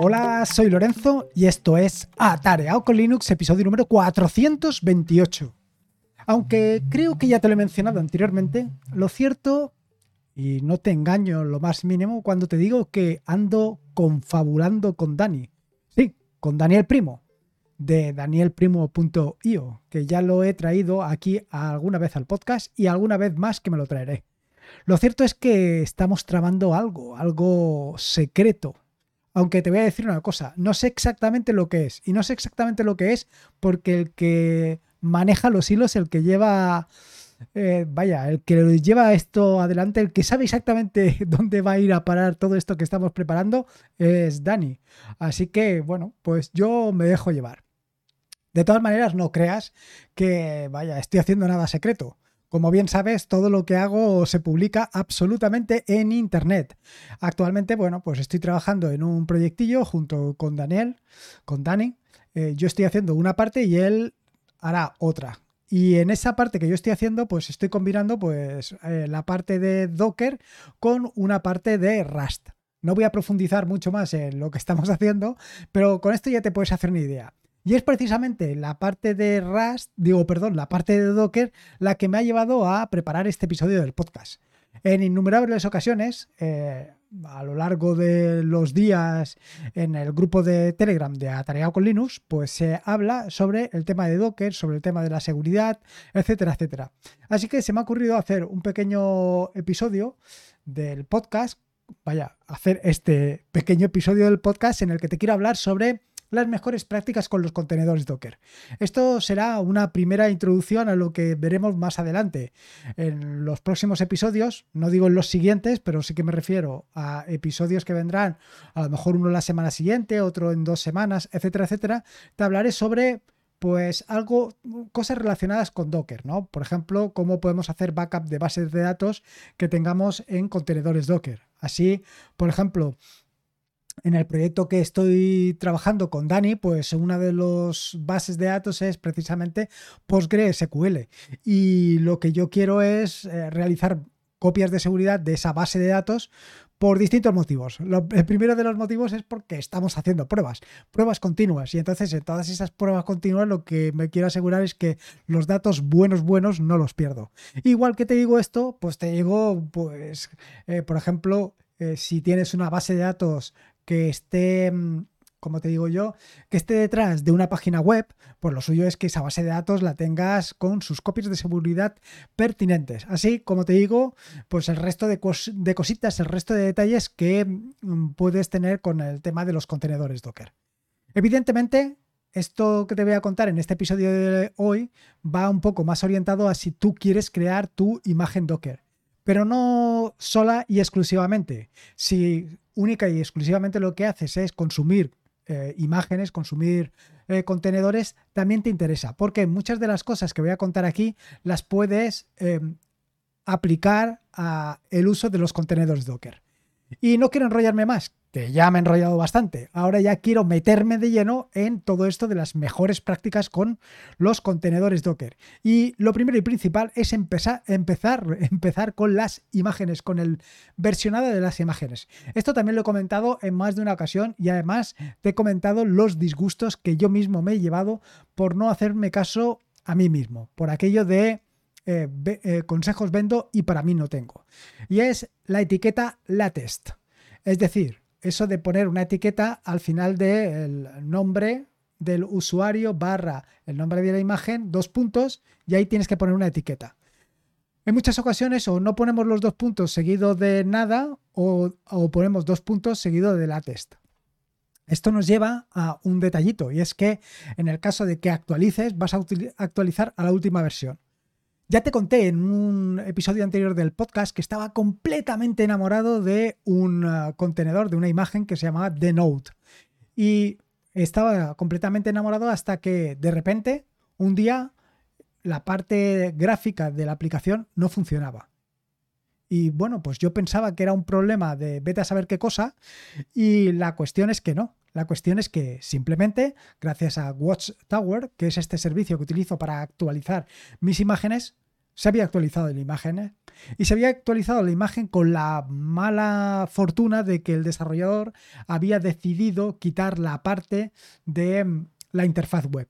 Hola, soy Lorenzo y esto es Atareado con Linux, episodio número 428. Aunque creo que ya te lo he mencionado anteriormente, lo cierto, y no te engaño lo más mínimo, cuando te digo que ando confabulando con Dani. Sí, con Daniel Primo, de danielprimo.io, que ya lo he traído aquí alguna vez al podcast y alguna vez más que me lo traeré. Lo cierto es que estamos tramando algo, algo secreto. Aunque te voy a decir una cosa, no sé exactamente lo que es. Y no sé exactamente lo que es porque el que maneja los hilos, el que lleva, eh, vaya, el que lleva esto adelante, el que sabe exactamente dónde va a ir a parar todo esto que estamos preparando, es Dani. Así que, bueno, pues yo me dejo llevar. De todas maneras, no creas que, vaya, estoy haciendo nada secreto. Como bien sabes, todo lo que hago se publica absolutamente en Internet. Actualmente, bueno, pues estoy trabajando en un proyectillo junto con Daniel, con Dani. Eh, yo estoy haciendo una parte y él hará otra. Y en esa parte que yo estoy haciendo, pues estoy combinando pues eh, la parte de Docker con una parte de Rust. No voy a profundizar mucho más en lo que estamos haciendo, pero con esto ya te puedes hacer una idea. Y es precisamente la parte de Rust, digo, perdón, la parte de Docker, la que me ha llevado a preparar este episodio del podcast. En innumerables ocasiones, eh, a lo largo de los días en el grupo de Telegram de Atareado con Linux, pues se habla sobre el tema de Docker, sobre el tema de la seguridad, etcétera, etcétera. Así que se me ha ocurrido hacer un pequeño episodio del podcast, vaya, hacer este pequeño episodio del podcast en el que te quiero hablar sobre las mejores prácticas con los contenedores Docker. Esto será una primera introducción a lo que veremos más adelante. En los próximos episodios, no digo en los siguientes, pero sí que me refiero a episodios que vendrán, a lo mejor uno la semana siguiente, otro en dos semanas, etcétera, etcétera, te hablaré sobre pues algo, cosas relacionadas con Docker, ¿no? Por ejemplo, cómo podemos hacer backup de bases de datos que tengamos en contenedores Docker. Así, por ejemplo, en el proyecto que estoy trabajando con Dani, pues una de las bases de datos es precisamente PostgreSQL. Y lo que yo quiero es eh, realizar copias de seguridad de esa base de datos por distintos motivos. el primero de los motivos es porque estamos haciendo pruebas, pruebas continuas. Y entonces en todas esas pruebas continuas lo que me quiero asegurar es que los datos buenos, buenos no los pierdo. Igual que te digo esto, pues te digo, pues, eh, por ejemplo, eh, si tienes una base de datos que esté, mm, como te digo yo, que esté detrás de una página web, pues lo suyo es que esa base de datos la tengas con sus copias de seguridad pertinentes. Así como te digo, pues el resto de, cositas, el resto de detalles que mm, puedes tener con el tema de los contenedores Docker. Evidentemente, esto que te voy a contar en este episodio de hoy va un poco más orientado a si tú quieres crear tu imagen Docker pero no sola y exclusivamente. Si única y exclusivamente lo que haces es consumir eh, imágenes, consumir eh, contenedores, también te interesa, porque muchas de las cosas que voy a contar aquí las puedes em, aplicar a el uso de los contenedores Docker. Y no quiero enrollarme más, que ya me he enrollado bastante. Ahora ya quiero meterme de lleno en todo esto de las mejores prácticas con los contenedores Docker. Y lo primero y principal es empezar, empezar, empezar con las imágenes, con el versionado de las imágenes. Esto también lo he comentado en más de una ocasión y además te he comentado los disgustos que yo mismo me he llevado por no hacerme caso a mí mismo, por aquello de eh, eh, consejos vendo y para mí no tengo. Y es la etiqueta latest. Es decir, eso de poner una etiqueta al final del nombre del usuario barra el nombre de la imagen, dos puntos, y ahí tienes que poner una etiqueta. En muchas ocasiones o no ponemos los dos puntos seguido de nada o, ponemos dos puntos seguido de la test. Esto nos lleva a un detallito y es que en el caso de que actualices vas a actualizar a la última versión. Ya te conté en un episodio anterior del podcast que estaba completamente enamorado de un uh, contenedor, de una imagen que se llamaba The Note. Y estaba completamente enamorado hasta que de repente, un día, la parte gráfica de la aplicación no funcionaba. Y bueno, pues yo pensaba que era un problema de vete a saber qué cosa y la cuestión es que no. La cuestión es que simplemente, gracias a Watchtower, que es este servicio que utilizo para actualizar mis imágenes, se había actualizado la imagen y se había actualizado la imagen con la mala fortuna de que el desarrollador había decidido quitar la parte de mm, la interfaz web.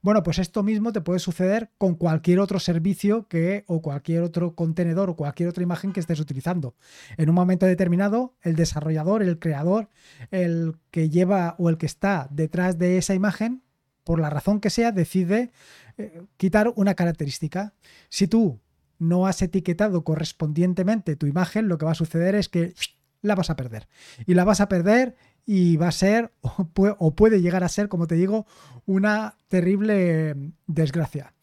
Bueno, pues esto mismo te puede suceder con cualquier otro servicio que o cualquier otro contenedor o cualquier otra imagen que estés utilizando. En un momento determinado, el desarrollador, el creador, el que lleva o el que está detrás de esa imagen, por la razón que sea, decide eh, quitar una característica. Si tú no has etiquetado correspondientemente tu imagen, lo que va a suceder es que la vas a perder. Y la vas a perder y va a ser, o puede llegar a ser, como te digo, una terrible desgracia.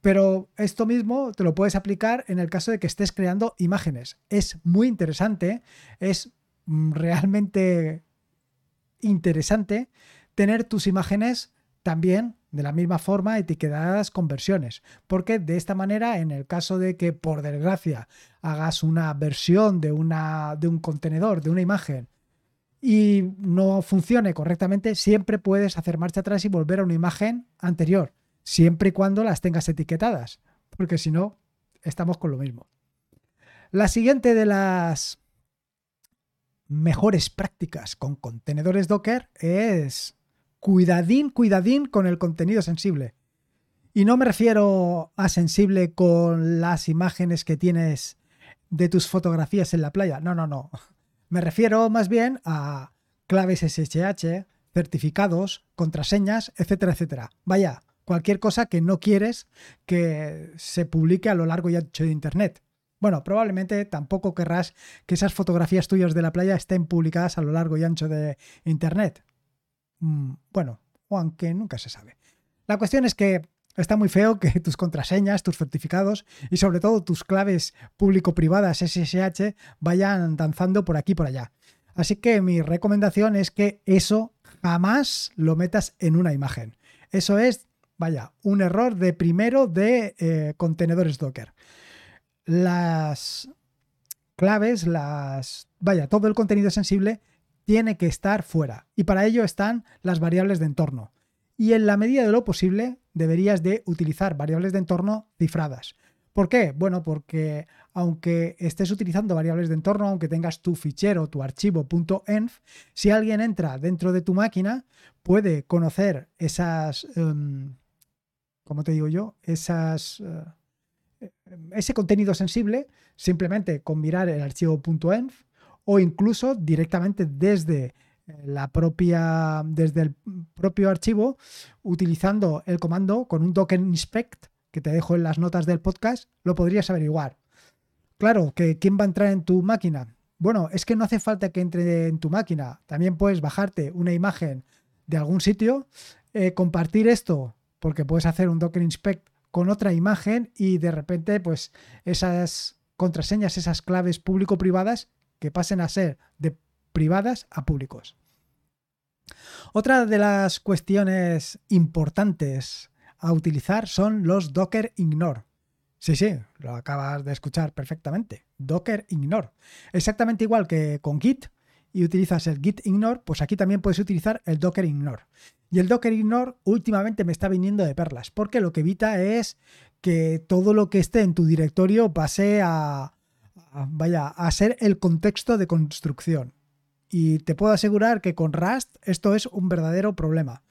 Pero esto mismo te lo puedes aplicar en el caso de que estés creando imágenes. Es muy interesante, es realmente interesante tener tus imágenes también de la misma forma etiquetadas con versiones, porque de esta manera, en el caso de que por desgracia hagas una versión de, una, de un contenedor, de una imagen, y no funcione correctamente, siempre puedes hacer marcha atrás y volver a una imagen anterior, siempre y cuando las tengas etiquetadas, porque si no, estamos con lo mismo. La siguiente de las mejores prácticas con contenedores Docker es cuidadín, cuidadín con el contenido sensible. Y no me refiero a sensible con las imágenes que tienes de tus fotografías en la playa. No, no, no. Me refiero más bien a claves SSH, certificados, contraseñas, etcétera, etcétera. Vaya, cualquier cosa que no quieres que se publique a lo largo y ancho de Internet. Bueno, probablemente tampoco querrás que esas fotografías tuyas de la playa estén publicadas a lo largo y ancho de Internet. Mm, bueno, o aunque nunca se sabe. La cuestión es que está muy feo que tus contraseñas, tus certificados y sobre todo tus claves público-privadas SSH vayan danzando por aquí y por allá. Así que mi recomendación es que eso jamás lo metas en una imagen. Eso es, vaya, un error de primero de eh, contenedores Docker. Las claves, las, vaya, todo el contenido sensible tiene que estar fuera. Y para ello están las variables de entorno. Y en la medida de lo posible deberías de utilizar variables de entorno cifradas. ¿Por qué? Bueno, porque aunque estés utilizando variables de entorno, aunque tengas tu fichero, tu archivo .env, si alguien entra dentro de tu máquina, puede conocer esas, em, ¿cómo te digo yo? Esas, eh, ese contenido sensible simplemente con mirar el archivo .env o incluso directamente desde eh, la propia, desde el propio archivo, utilizando el comando con un docker inspect que te dejo en las notas del podcast, lo podrías averiguar. Claro, que quién va a entrar en tu máquina. Bueno, es que no hace falta que entre en tu máquina. También puedes bajarte una imagen de algún sitio, eh, compartir esto, porque puedes hacer un docker inspect con otra imagen y de repente, pues esas contraseñas, esas claves público-privadas que pasen a ser de privadas a públicos. Otra de las cuestiones importantes a utilizar son los Docker Ignore. Sí, sí, lo acabas de escuchar perfectamente. Docker Ignore. Exactamente igual que con Git y utilizas el Git Ignore, pues aquí también puedes utilizar el Docker Ignore. Y el Docker Ignore últimamente me está viniendo de perlas, porque lo que evita es que todo lo que esté en tu directorio pase a, vaya, a ser el contexto de construcción. Y te puedo asegurar que con Rust esto es un verdadero problema.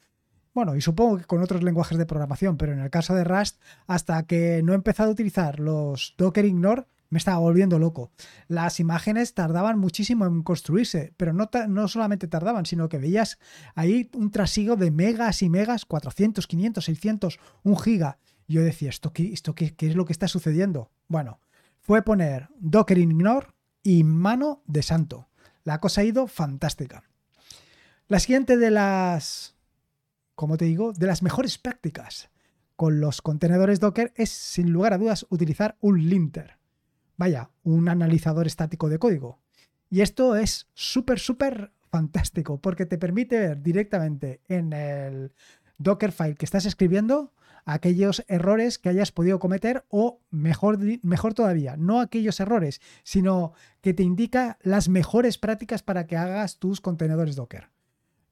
Bueno, y supongo que con otros lenguajes de programación, pero en el caso de Rust, hasta que no he empezado a utilizar los Docker Ignore, me estaba volviendo loco. Las imágenes tardaban muchísimo en construirse, pero no, no solamente tardaban, sino que veías ahí un trasiego de megas y megas, 400, 500, 600, un giga. Y yo decía, ¿esto, qué, esto qué, qué es lo que está sucediendo? Bueno, fue poner Docker Ignore y mano de santo. La cosa ha ido fantástica. La siguiente de las, como te digo, de las mejores prácticas con los contenedores Docker es, sin lugar a dudas, utilizar un linter. Vaya, un analizador estático de código. Y esto es súper, súper fantástico porque te permite ver directamente en el Dockerfile que estás escribiendo aquellos errores que hayas podido cometer o mejor, mejor todavía, no aquellos errores, sino que te indica las mejores prácticas para que hagas tus contenedores Docker.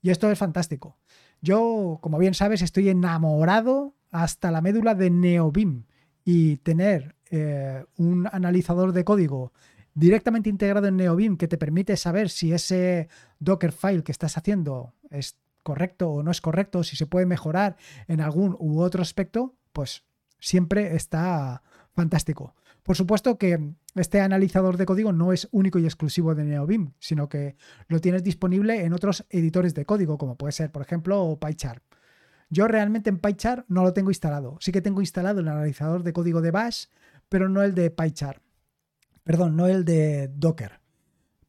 Y esto es fantástico. Yo, como bien sabes, estoy enamorado hasta la médula de NeoBeam y tener eh, un analizador de código directamente integrado en NeoBeam que te permite saber si ese Dockerfile que estás haciendo es correcto o no es correcto, si se puede mejorar en algún u otro aspecto, pues siempre está fantástico. Por supuesto que este analizador de código no es único y exclusivo de NeoBeam, sino que lo tienes disponible en otros editores de código, como puede ser, por ejemplo, PyChart. Yo realmente en PyChart no lo tengo instalado. Sí que tengo instalado el analizador de código de Bash, pero no el de PyChart. Perdón, no el de Docker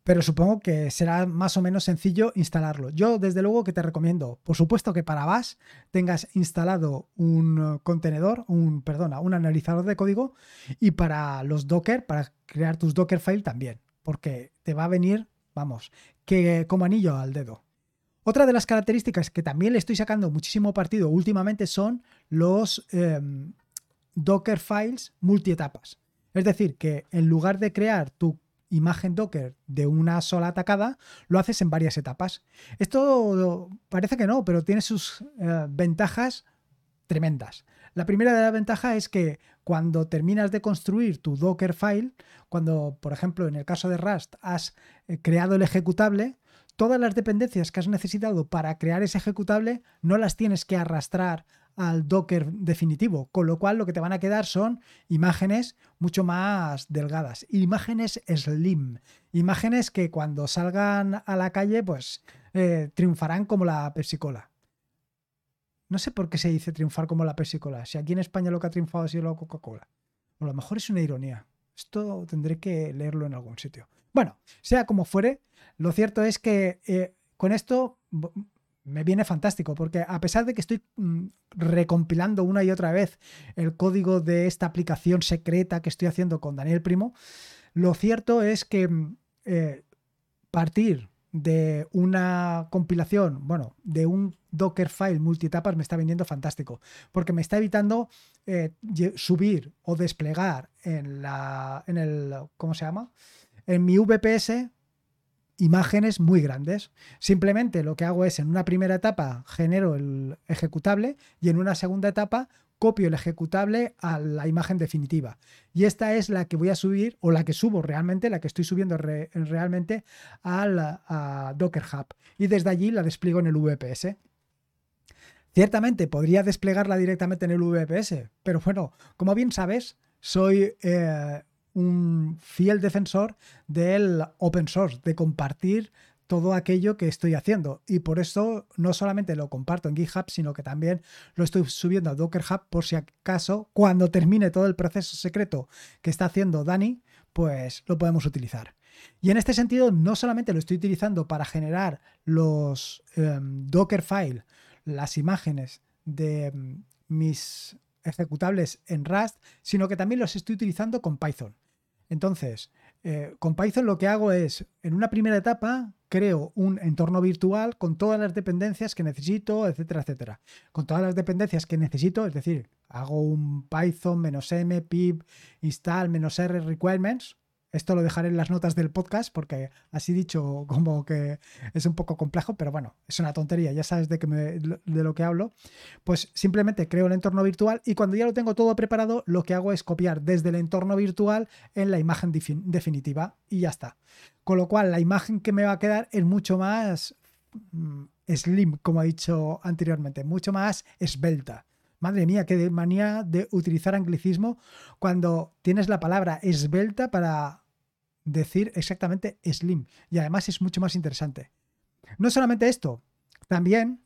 pero supongo que será más o menos sencillo instalarlo. Yo, desde luego, que te recomiendo, por supuesto que para Bash tengas instalado un contenedor, un, perdona, un analizador de código y para los Docker, para crear tus Docker file también, porque te va a venir, vamos, que como anillo al dedo. Otra de las características que también le estoy sacando muchísimo partido últimamente son los em, Docker files multietapas. Es decir, que en lugar de crear tu imagen Docker de una sola atacada, lo haces en varias etapas. Esto parece que no, pero tiene sus eh, ventajas tremendas. La primera de las ventajas es que cuando terminas de construir tu Docker file, cuando, por ejemplo, en el caso de Rust has eh, creado el ejecutable, todas las dependencias que has necesitado para crear ese ejecutable no las tienes que arrastrar al Docker definitivo, con lo cual lo que te van a quedar son imágenes mucho más delgadas, imágenes slim, imágenes que cuando salgan a la calle pues eh, triunfarán como la Pepsi-Cola. No sé por qué se dice triunfar como la Pepsi-Cola, si aquí en España lo que ha triunfado ha sido la Coca-Cola. a lo mejor es una ironía. Esto tendré que leerlo en algún sitio. Bueno, sea como fuere, lo cierto es que eh, con esto me viene fantástico, porque a pesar de que estoy mm, recompilando una y otra vez el código de esta aplicación secreta que estoy haciendo con Daniel Primo, lo cierto es que mm, eh, partir de una compilación, bueno, de un Dockerfile multietapas me está viniendo fantástico, porque me está evitando eh, subir o desplegar en la, en el, ¿cómo se llama? En mi VPS imágenes muy grandes. Simplemente lo que hago es en una primera etapa genero el ejecutable y en una segunda etapa copio el ejecutable a la imagen definitiva. Y esta es la que voy a subir o la que subo realmente, la que estoy subiendo realmente al, a Docker Hub. Y desde allí la despliego en el VPS. Ciertamente podría desplegarla directamente en el VPS, pero bueno, como bien sabes, soy eh, un fiel defensor del open source, de compartir todo aquello que estoy haciendo. Y por eso no solamente lo comparto en GitHub, sino que también lo estoy subiendo a Docker Hub por si acaso, cuando termine todo el proceso secreto que está haciendo Dani, pues lo podemos utilizar. Y en este sentido, no solamente lo estoy utilizando para generar los em, Docker file, las imágenes de em, mis ejecutables en Rust, sino que también los estoy utilizando con Python. Entonces, eh, con Python lo que hago es, en una primera etapa, creo un entorno virtual con todas las dependencias que necesito, etcétera, etcétera. Con todas las dependencias que necesito, es decir, hago un Python "-m pip install "-r requirements, esto lo dejaré en las notas del podcast porque así dicho como que es un poco complejo, pero bueno, es una tontería, ya sabes de, que de lo que hablo. Pues simplemente creo el entorno virtual y cuando ya lo tengo todo preparado, lo que hago es copiar desde el entorno virtual en la imagen definitiva y ya está. Con lo cual, la imagen que me va a quedar es mucho más mm, slim, como he dicho anteriormente, mucho más esbelta. Madre mía, qué manía de utilizar anglicismo cuando tienes la palabra esbelta para decir exactamente slim y además es mucho más interesante. No solamente esto, también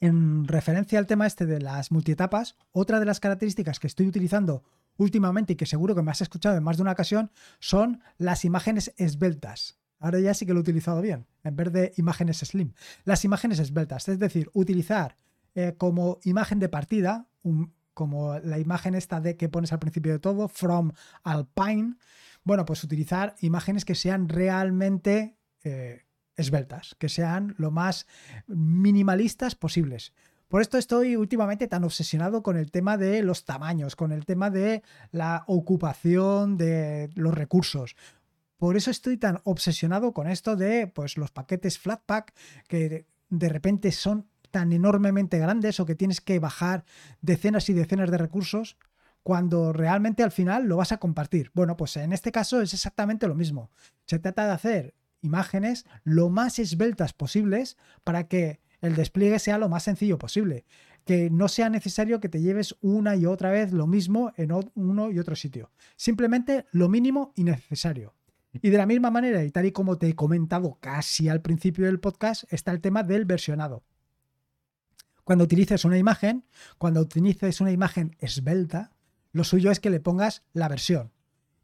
en referencia al tema este de las multietapas, otra de las características que estoy utilizando últimamente y que seguro que me has escuchado en más de una ocasión son las imágenes esbeltas. Ahora ya sí que lo he utilizado bien, en vez de imágenes slim. Las imágenes esbeltas, es decir, utilizar eh, como imagen de partida, como la imagen esta de que pones al principio de todo, from Alpine, bueno, pues utilizar imágenes que sean realmente eh, esbeltas, que sean lo más minimalistas posibles. Por esto estoy últimamente tan obsesionado con el tema de los tamaños, con el tema de la ocupación de los recursos. Por eso estoy tan obsesionado con esto de pues, los paquetes Flatpak que de repente son tan enormemente grandes o que tienes que bajar decenas y decenas de recursos cuando realmente al final lo vas a compartir. Bueno, pues en este caso es exactamente lo mismo. Se trata de hacer imágenes lo más esbeltas posibles para que el despliegue sea lo más sencillo posible. Que no sea necesario que te lleves una y otra vez lo mismo en uno y otro sitio. Simplemente lo mínimo y necesario. Y de la misma manera, y tal y como te he comentado casi al principio del podcast, está el tema del versionado. Cuando utilices una imagen, cuando utilices una imagen esbelta, lo suyo es que le pongas la versión.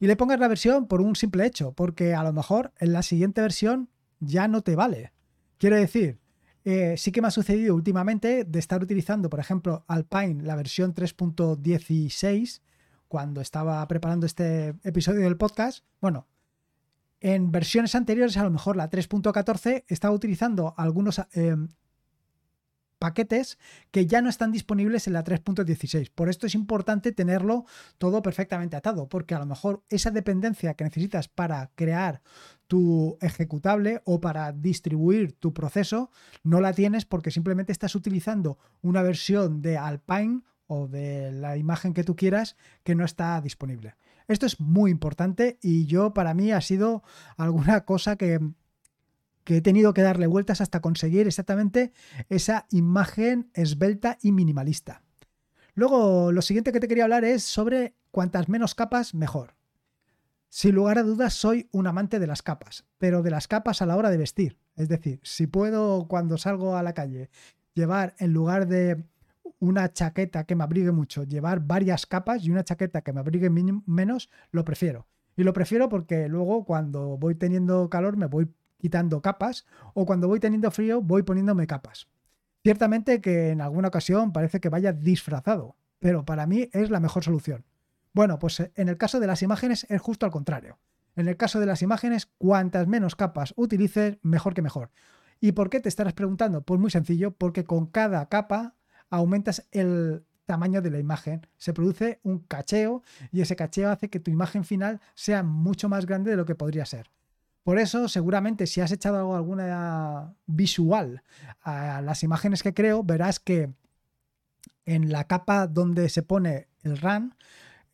Y le pongas la versión por un simple hecho, porque a lo mejor en la siguiente versión ya no te vale. Quiero decir, eh, sí que me ha sucedido últimamente de estar utilizando, por ejemplo, Alpine, la versión 3.16, cuando estaba preparando este episodio del podcast. Bueno, en versiones anteriores, a lo mejor la 3.14, estaba utilizando algunos eh, paquetes que ya no están disponibles en la 3.16. Por esto es importante tenerlo todo perfectamente atado, porque a lo mejor esa dependencia que necesitas para crear tu ejecutable o para distribuir tu proceso no la tienes porque simplemente estás utilizando una versión de Alpine o de la imagen que tú quieras que no está disponible. Esto es muy importante y yo para mí ha sido alguna cosa que que he tenido que darle vueltas hasta conseguir exactamente esa imagen esbelta y minimalista. Luego, lo siguiente que te quería hablar es sobre cuantas menos capas, mejor. Sin lugar a dudas, soy un amante de las capas, pero de las capas a la hora de vestir. Es decir, si puedo cuando salgo a la calle llevar en lugar de una chaqueta que me abrigue mucho, llevar varias capas y una chaqueta que me abrigue menos, lo prefiero. Y lo prefiero porque luego cuando voy teniendo calor me voy quitando capas o cuando voy teniendo frío voy poniéndome capas. Ciertamente que en alguna ocasión parece que vaya disfrazado, pero para mí es la mejor solución. Bueno, pues eh, en el caso de las imágenes es justo al contrario. En el caso de las imágenes, cuantas menos capas utilices, mejor que mejor. ¿Y por qué te estarás preguntando? Pues muy sencillo, porque con cada capa aumentas el tamaño de la imagen, se produce un cacheo y ese cacheo hace que tu imagen final sea mucho más grande de lo que podría ser. Por eso, seguramente, si has echado alguna visual a las imágenes que creo, verás que en la capa donde se pone el run,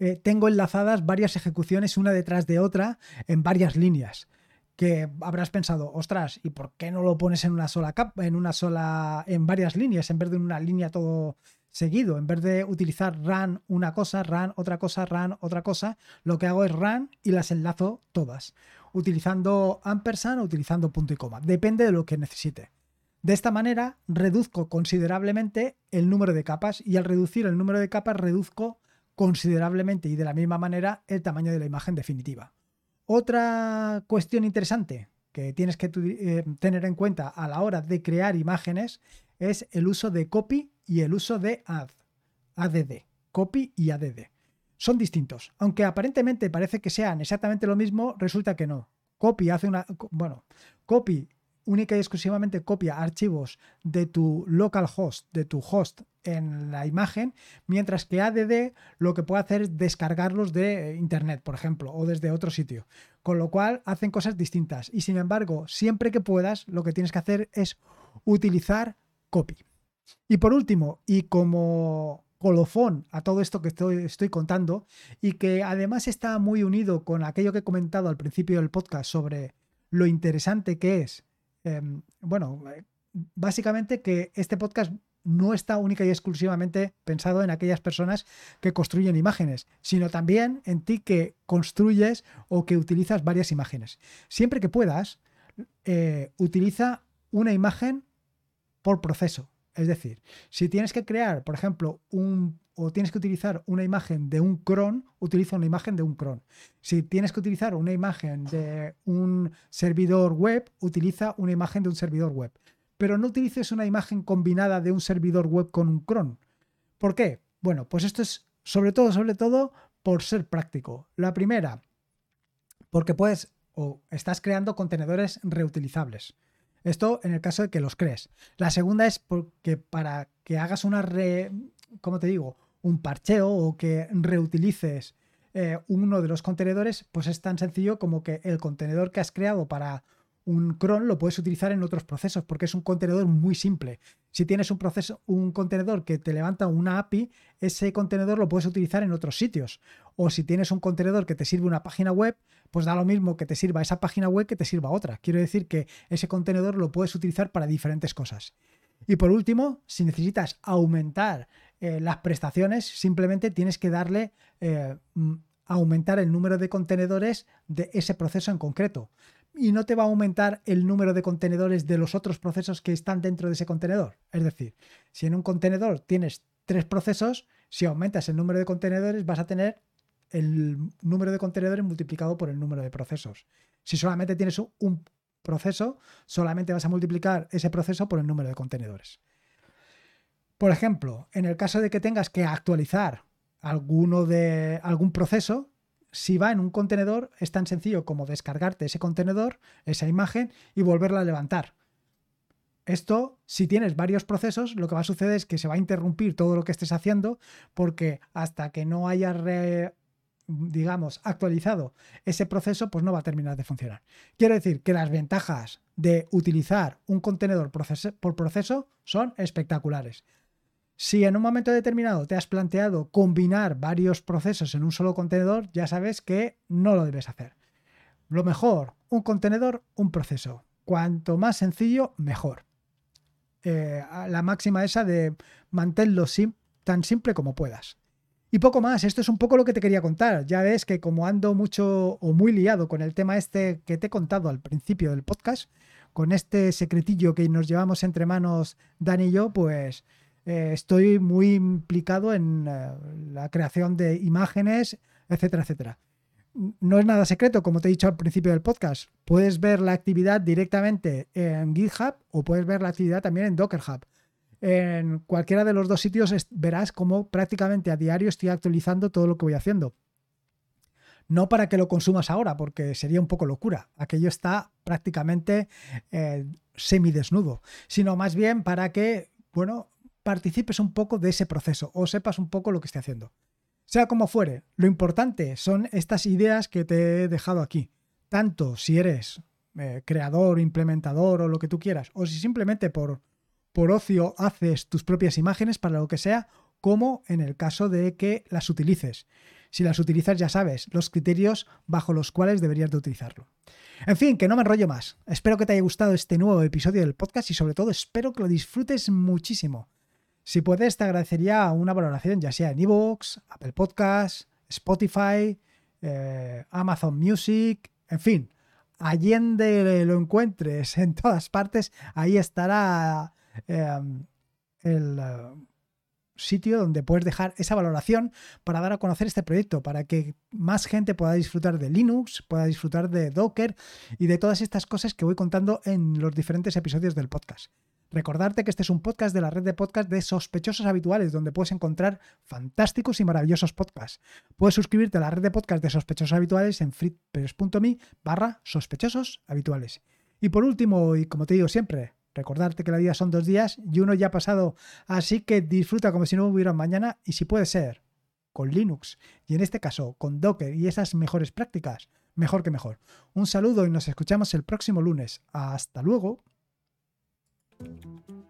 eh, tengo enlazadas varias ejecuciones una detrás de otra en varias líneas. Que habrás pensado, ostras, ¿y por qué no lo pones en una sola capa, en una sola, en varias líneas, en vez de en una línea todo seguido? En vez de utilizar run una cosa, run otra cosa, run otra cosa, lo que hago es run y las enlazo todas utilizando ampersand o utilizando punto y coma. Depende de lo que necesite. De esta manera reduzco considerablemente el número de capas y al reducir el número de capas reduzco considerablemente y de la misma manera el tamaño de la imagen definitiva. Otra cuestión interesante que tienes que eh, tener en cuenta a la hora de crear imágenes es el uso de copy y el uso de add, add, copy y add son distintos. Aunque aparentemente parece que sean exactamente lo mismo, resulta que no. Copy hace una. Bueno, copy única y exclusivamente copia archivos de tu local host, de tu host en la imagen, mientras que ADD lo que puede hacer es descargarlos de internet, por ejemplo, o desde otro sitio. Con lo cual hacen cosas distintas. Y sin embargo, siempre que puedas, lo que tienes que hacer es utilizar copy. Y por último, y como colofón a todo esto que estoy, contando y que además está muy unido con aquello que he comentado al principio del podcast sobre lo interesante que es, em, bueno, básicamente que este podcast no está única y exclusivamente pensado en aquellas personas que construyen imágenes, sino también en ti que construyes o que utilizas varias imágenes. Siempre que puedas, eh, utiliza una imagen por proceso. Es decir, si tienes que crear, por ejemplo, o tienes que utilizar una imagen de un cron, utiliza una imagen de un cron. Si tienes que utilizar una imagen de un servidor web, utiliza una imagen de un servidor web. Pero no utilices una imagen combinada de un servidor web con un cron. ¿Por qué? Bueno, pues esto es sobre todo, sobre todo, por ser práctico. La primera, porque puedes o estás creando contenedores reutilizables. Esto en el caso de que los crees. La segunda es porque para que hagas una re, ¿cómo te digo? Un parcheo o que reutilices eh, uno de los contenedores, pues es tan sencillo como que el contenedor que has creado para un cron lo puedes utilizar en otros procesos porque es un contenedor muy simple. Si tienes un proceso, un contenedor que te levanta una API, ese contenedor lo puedes utilizar en otros sitios. O si tienes un contenedor que te sirve una página web, pues da lo mismo que te sirva esa página web que te sirva otra. Quiero decir que ese contenedor lo puedes utilizar para diferentes cosas. Y por último, si necesitas aumentar eh, las prestaciones, simplemente tienes que darle eh, aumentar el número de contenedores de ese proceso en concreto y no te va a aumentar el número de contenedores de los otros procesos que están dentro de ese contenedor. Es decir, si en un contenedor tienes tres procesos, si aumentas el número de contenedores vas a tener el número de contenedores multiplicado por el número de procesos. Si solamente tienes un proceso, solamente vas a multiplicar ese proceso por el número de contenedores. Por ejemplo, en el caso de que tengas que actualizar alguno de algún proceso, si va en un contenedor, es tan sencillo como descargarte ese contenedor, esa imagen, y volverla a levantar. Esto, si tienes varios procesos, lo que va a suceder es que se va a interrumpir todo lo que estés haciendo, porque hasta que no hayas, digamos, actualizado ese proceso, pues no va a terminar de funcionar. Quiero decir que las ventajas de utilizar un contenedor por proceso son espectaculares. Si en un momento determinado te has planteado combinar varios procesos en un solo contenedor, ya sabes que no lo debes hacer. Lo mejor, un contenedor, un proceso. Cuanto más sencillo, mejor. Eh, la máxima esa de manténlo tan simple como puedas. Y poco más, esto es un poco lo que te quería contar. Ya ves que como ando mucho o muy liado con el tema este que te he contado al principio del podcast, con este secretillo que nos llevamos entre manos Dan y yo, pues eh, estoy muy implicado en eh, la creación de imágenes, etcétera, etcétera. No es nada secreto, como te he dicho al principio del podcast. Puedes ver la actividad directamente en GitHub o puedes ver la actividad también en Docker Hub. En cualquiera de los dos sitios verás cómo prácticamente a diario estoy actualizando todo lo que voy haciendo. No para que lo consumas ahora, porque sería un poco locura. Aquello está prácticamente eh, semidesnudo, sino más bien para que, bueno, participes un poco de ese proceso o sepas un poco lo que esté haciendo. Sea como fuere, lo importante son estas ideas que te he dejado aquí. Tanto si eres eh, creador, implementador o lo que tú quieras, o si simplemente por, por ocio haces tus propias imágenes para lo que sea, como en el caso de que las utilices. Si las utilizas ya sabes los criterios bajo los cuales deberías de utilizarlo. En fin, que no me enrollo más. Espero que te haya gustado este nuevo episodio del podcast y sobre todo espero que lo disfrutes muchísimo. Si puedes, te agradecería una valoración, ya sea en iVoox, Apple Podcasts, Spotify, eh, Amazon Music, en fin, allende lo encuentres en todas partes, ahí estará em, el eh, sitio donde puedes dejar esa valoración para dar a conocer este proyecto, para que más gente pueda disfrutar de Linux, pueda disfrutar de Docker y de todas estas cosas que voy contando en los diferentes episodios del podcast. Recordarte que este es un podcast de la red de podcast de sospechosos habituales, donde puedes encontrar fantásticos y maravillosos podcasts. Puedes suscribirte a la red de podcast de sospechosos habituales en fritzperes.me barra sospechosos habituales. Y por último, y como te digo siempre, recordarte que la vida son dos días y uno ya ha pasado, así que disfruta como si no hubiera mañana y si puede ser con Linux y en este caso con Docker y esas mejores prácticas, mejor que mejor. Un saludo y nos escuchamos el próximo lunes. Hasta luego. Thank you.